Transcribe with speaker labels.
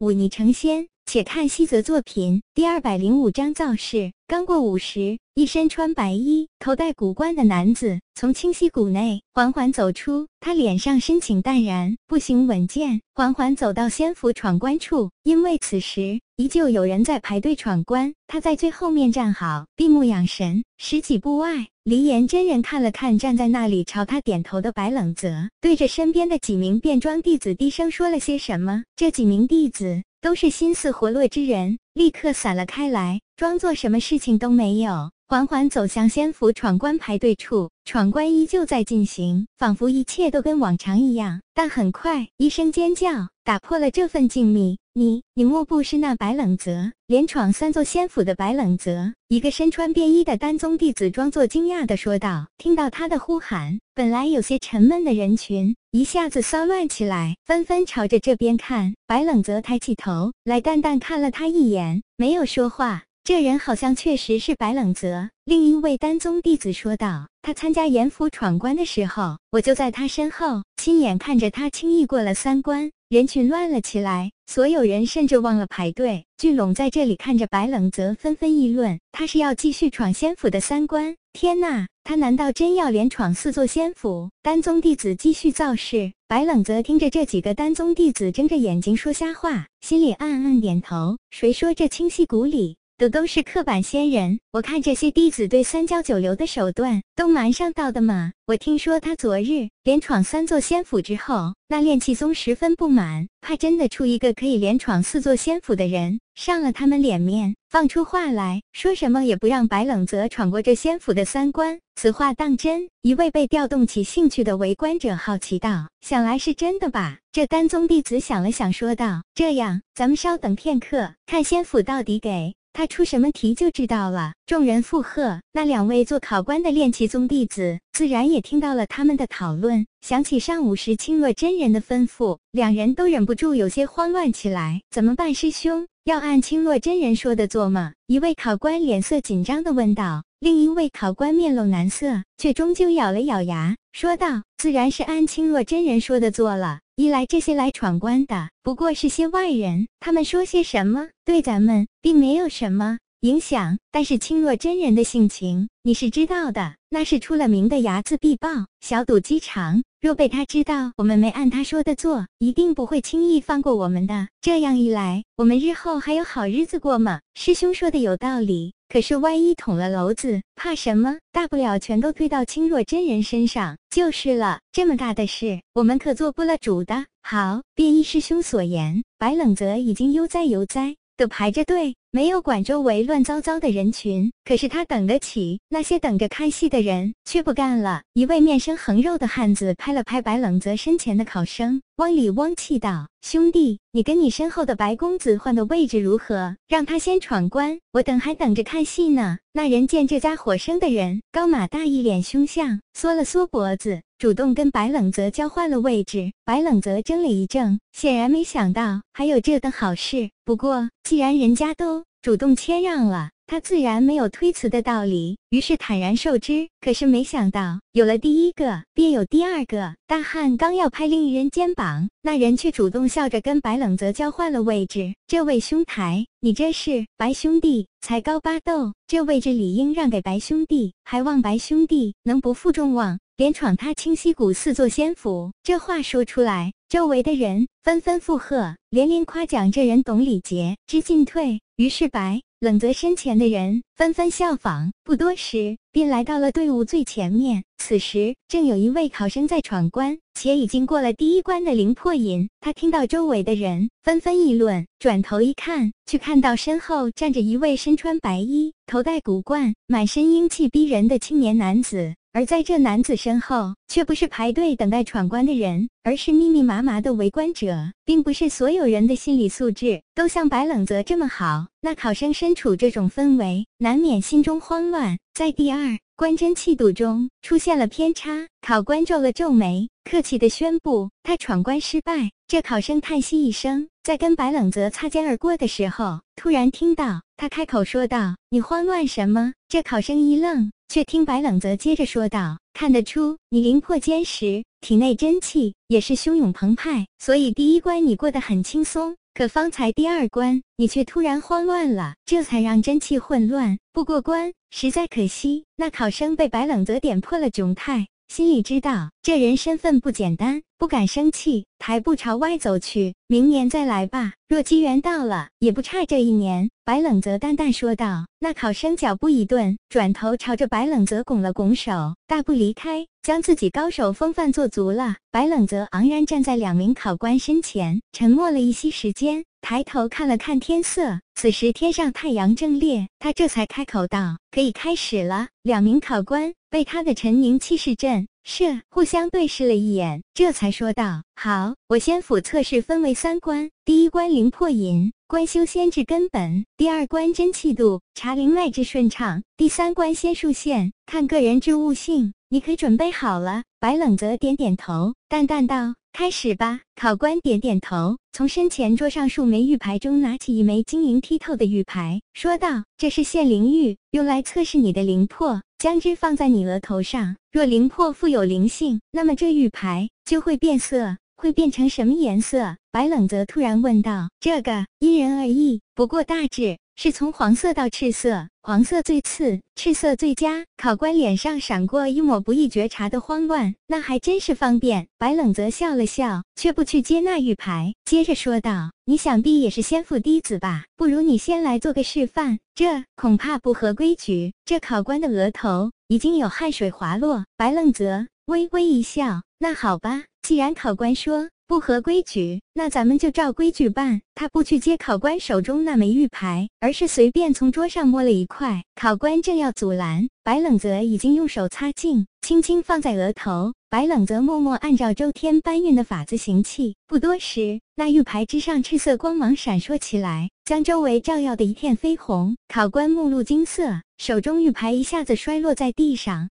Speaker 1: 忤逆成仙。且看西泽作品第二百零五章造势。刚过午时，一身穿白衣、头戴古冠的男子从清溪谷内缓缓走出，他脸上深情淡然，步行稳健，缓缓走到仙府闯关处。因为此时依旧有人在排队闯关，他在最后面站好，闭目养神。十几步外，离岩真人看了看站在那里朝他点头的白冷泽，对着身边的几名便装弟子低声说了些什么。这几名弟子。都是心思活络之人，立刻散了开来，装作什么事情都没有，缓缓走向仙府闯关排队处。闯关依旧在进行，仿佛一切都跟往常一样。但很快，一声尖叫打破了这份静谧。你，你莫不是那白冷泽？连闯三座仙府的白冷泽？一个身穿便衣的丹宗弟子装作惊讶的说道。听到他的呼喊，本来有些沉闷的人群一下子骚乱起来，纷纷朝着这边看。白冷泽抬起头来，淡淡看了他一眼，没有说话。这人好像确实是白冷泽。另一位丹宗弟子说道：“他参加严府闯关的时候，我就在他身后，亲眼看着他轻易过了三关。”人群乱了起来，所有人甚至忘了排队，聚拢在这里看着白冷泽，纷纷议论：他是要继续闯仙府的三关？天呐，他难道真要连闯四座仙府？丹宗弟子继续造势。白冷泽听着这几个丹宗弟子睁着眼睛说瞎话，心里暗暗点头。谁说这清溪谷里？的都是刻板仙人，我看这些弟子对三教九流的手段都蛮上道的嘛。我听说他昨日连闯三座仙府之后，那炼气宗十分不满，怕真的出一个可以连闯四座仙府的人，上了他们脸面，放出话来说什么也不让白冷泽闯过这仙府的三关。此话当真？一位被调动起兴趣的围观者好奇道：“想来是真的吧？”这丹宗弟子想了想，说道：“这样，咱们稍等片刻，看仙府到底给。”他出什么题就知道了。众人附和，那两位做考官的炼气宗弟子自然也听到了他们的讨论，想起上午时青若真人的吩咐，两人都忍不住有些慌乱起来。怎么办，师兄？要按青若真人说的做吗？一位考官脸色紧张地问道。另一位考官面露难色，却终究咬了咬牙，说道：“自然是按青若真人说的做了。一来这些来闯关的不过是些外人，他们说些什么，对咱们并没有什么影响。但是青若真人的性情，你是知道的，那是出了名的睚眦必报，小肚鸡肠。若被他知道我们没按他说的做，一定不会轻易放过我们的。这样一来，我们日后还有好日子过吗？”师兄说的有道理。可是万一捅了娄子，怕什么？大不了全都推到青若真人身上就是了。这么大的事，我们可做不了主的。好，便依师兄所言，白冷泽已经悠哉悠哉的排着队。没有管周围乱糟糟的人群，可是他等得起。那些等着看戏的人却不干了。一位面生横肉的汉子拍了拍白冷泽身前的考生，汪里汪气道：“兄弟，你跟你身后的白公子换的位置如何？让他先闯关，我等还等着看戏呢。”那人见这家伙生的人高马大，一脸凶相，缩了缩脖子，主动跟白冷泽交换了位置。白冷泽怔了一怔，显然没想到还有这等好事。不过既然人家都主动谦让了，他自然没有推辞的道理，于是坦然受之。可是没想到，有了第一个，便有第二个。大汉刚要拍另一人肩膀，那人却主动笑着跟白冷泽交换了位置。这位兄台，你这是白兄弟才高八斗，这位置理应让给白兄弟，还望白兄弟能不负众望，连闯他清溪谷四座仙府。这话说出来，周围的人纷纷附和，连连夸奖这人懂礼节，知进退。于是，白冷泽身前的人纷纷效仿，不多时便来到了队伍最前面。此时，正有一位考生在闯关，且已经过了第一关的灵破隐。他听到周围的人纷纷议论，转头一看，却看到身后站着一位身穿白衣、头戴古冠、满身英气逼人的青年男子。而在这男子身后，却不是排队等待闯关的人，而是密密麻麻的围观者。并不是所有人的心理素质都像白冷泽这么好。那考生身处这种氛围，难免心中慌乱。在第二关真气度中出现了偏差，考官皱了皱眉，客气的宣布他闯关失败。这考生叹息一声，在跟白冷泽擦肩而过的时候，突然听到他开口说道：“你慌乱什么？”这考生一愣。却听白冷泽接着说道：“看得出你灵魄坚实，体内真气也是汹涌澎湃，所以第一关你过得很轻松。”可方才第二关，你却突然慌乱了，这才让真气混乱，不过关，实在可惜。那考生被白冷泽点破了窘态。心里知道这人身份不简单，不敢生气，抬步朝外走去。明年再来吧，若机缘到了，也不差这一年。白冷泽淡淡说道。那考生脚步一顿，转头朝着白冷泽拱了拱手，大步离开，将自己高手风范做足了。白冷泽昂然站在两名考官身前，沉默了一些时间，抬头看了看天色，此时天上太阳正烈，他这才开口道：“可以开始了。”两名考官。被他的沉凝气势震慑，互相对视了一眼，这才说道：“好，我先府测试分为三关，第一关灵魄引，关修仙至根本；第二关真气度，查灵脉之顺畅；第三关仙术线，看个人之悟性。你可准备好了？”白冷泽点点头，淡淡道。开始吧。考官点点头，从身前桌上数枚玉牌中拿起一枚晶莹剔透的玉牌，说道：“这是现灵玉，用来测试你的灵魄。将之放在你额头上，若灵魄富有灵性，那么这玉牌就会变色。会变成什么颜色？”白冷泽突然问道。“这个因人而异，不过大致……”是从黄色到赤色，黄色最次，赤色最佳。考官脸上闪过一抹不易觉察的慌乱，那还真是方便。白冷泽笑了笑，却不去接那玉牌，接着说道：“你想必也是先父弟子吧？不如你先来做个示范，这恐怕不合规矩。”这考官的额头已经有汗水滑落，白冷泽微微一笑：“那好吧，既然考官说。”不合规矩，那咱们就照规矩办。他不去接考官手中那枚玉牌，而是随便从桌上摸了一块。考官正要阻拦，白冷泽已经用手擦净，轻轻放在额头。白冷泽默默按照周天搬运的法子行气，不多时，那玉牌之上赤色光芒闪烁起来，将周围照耀的一片绯红。考官目露惊色，手中玉牌一下子摔落在地上。